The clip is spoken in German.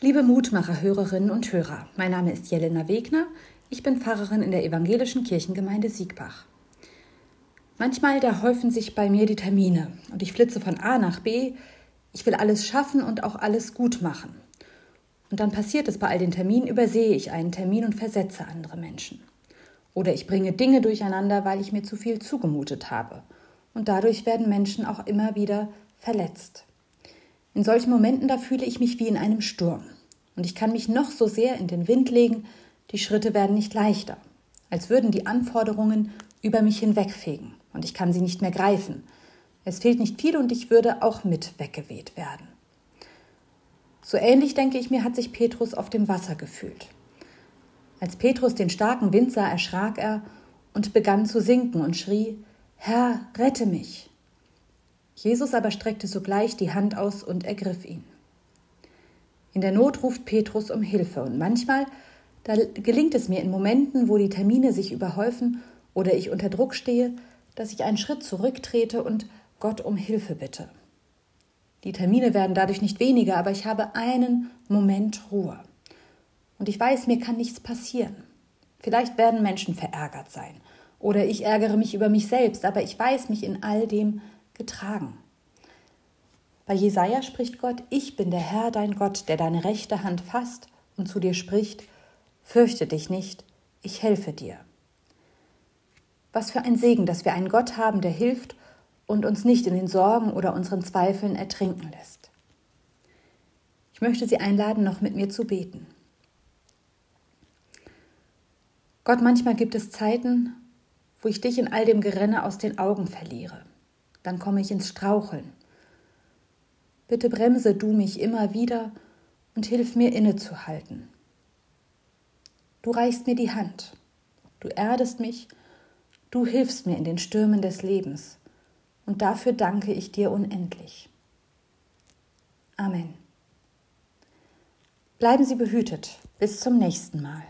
Liebe Mutmacher-Hörerinnen und Hörer, mein Name ist Jelena Wegner. Ich bin Pfarrerin in der evangelischen Kirchengemeinde Siegbach. Manchmal da häufen sich bei mir die Termine und ich flitze von A nach B. Ich will alles schaffen und auch alles gut machen. Und dann passiert es bei all den Terminen, übersehe ich einen Termin und versetze andere Menschen. Oder ich bringe Dinge durcheinander, weil ich mir zu viel zugemutet habe. Und dadurch werden Menschen auch immer wieder verletzt. In solchen Momenten, da fühle ich mich wie in einem Sturm. Und ich kann mich noch so sehr in den Wind legen, die Schritte werden nicht leichter, als würden die Anforderungen über mich hinwegfegen und ich kann sie nicht mehr greifen. Es fehlt nicht viel und ich würde auch mit weggeweht werden. So ähnlich, denke ich mir, hat sich Petrus auf dem Wasser gefühlt. Als Petrus den starken Wind sah, erschrak er und begann zu sinken und schrie Herr, rette mich. Jesus aber streckte sogleich die Hand aus und ergriff ihn. In der Not ruft Petrus um Hilfe und manchmal da gelingt es mir in Momenten, wo die Termine sich überhäufen oder ich unter Druck stehe, dass ich einen Schritt zurücktrete und Gott um Hilfe bitte. Die Termine werden dadurch nicht weniger, aber ich habe einen Moment Ruhe. Und ich weiß, mir kann nichts passieren. Vielleicht werden Menschen verärgert sein oder ich ärgere mich über mich selbst, aber ich weiß mich in all dem getragen. Bei Jesaja spricht Gott: Ich bin der Herr, dein Gott, der deine rechte Hand fasst und zu dir spricht: Fürchte dich nicht, ich helfe dir. Was für ein Segen, dass wir einen Gott haben, der hilft und uns nicht in den Sorgen oder unseren Zweifeln ertrinken lässt. Ich möchte Sie einladen, noch mit mir zu beten. Gott, manchmal gibt es Zeiten, wo ich dich in all dem Gerenne aus den Augen verliere dann komme ich ins Straucheln. Bitte bremse du mich immer wieder und hilf mir innezuhalten. Du reichst mir die Hand, du erdest mich, du hilfst mir in den Stürmen des Lebens, und dafür danke ich dir unendlich. Amen. Bleiben Sie behütet, bis zum nächsten Mal.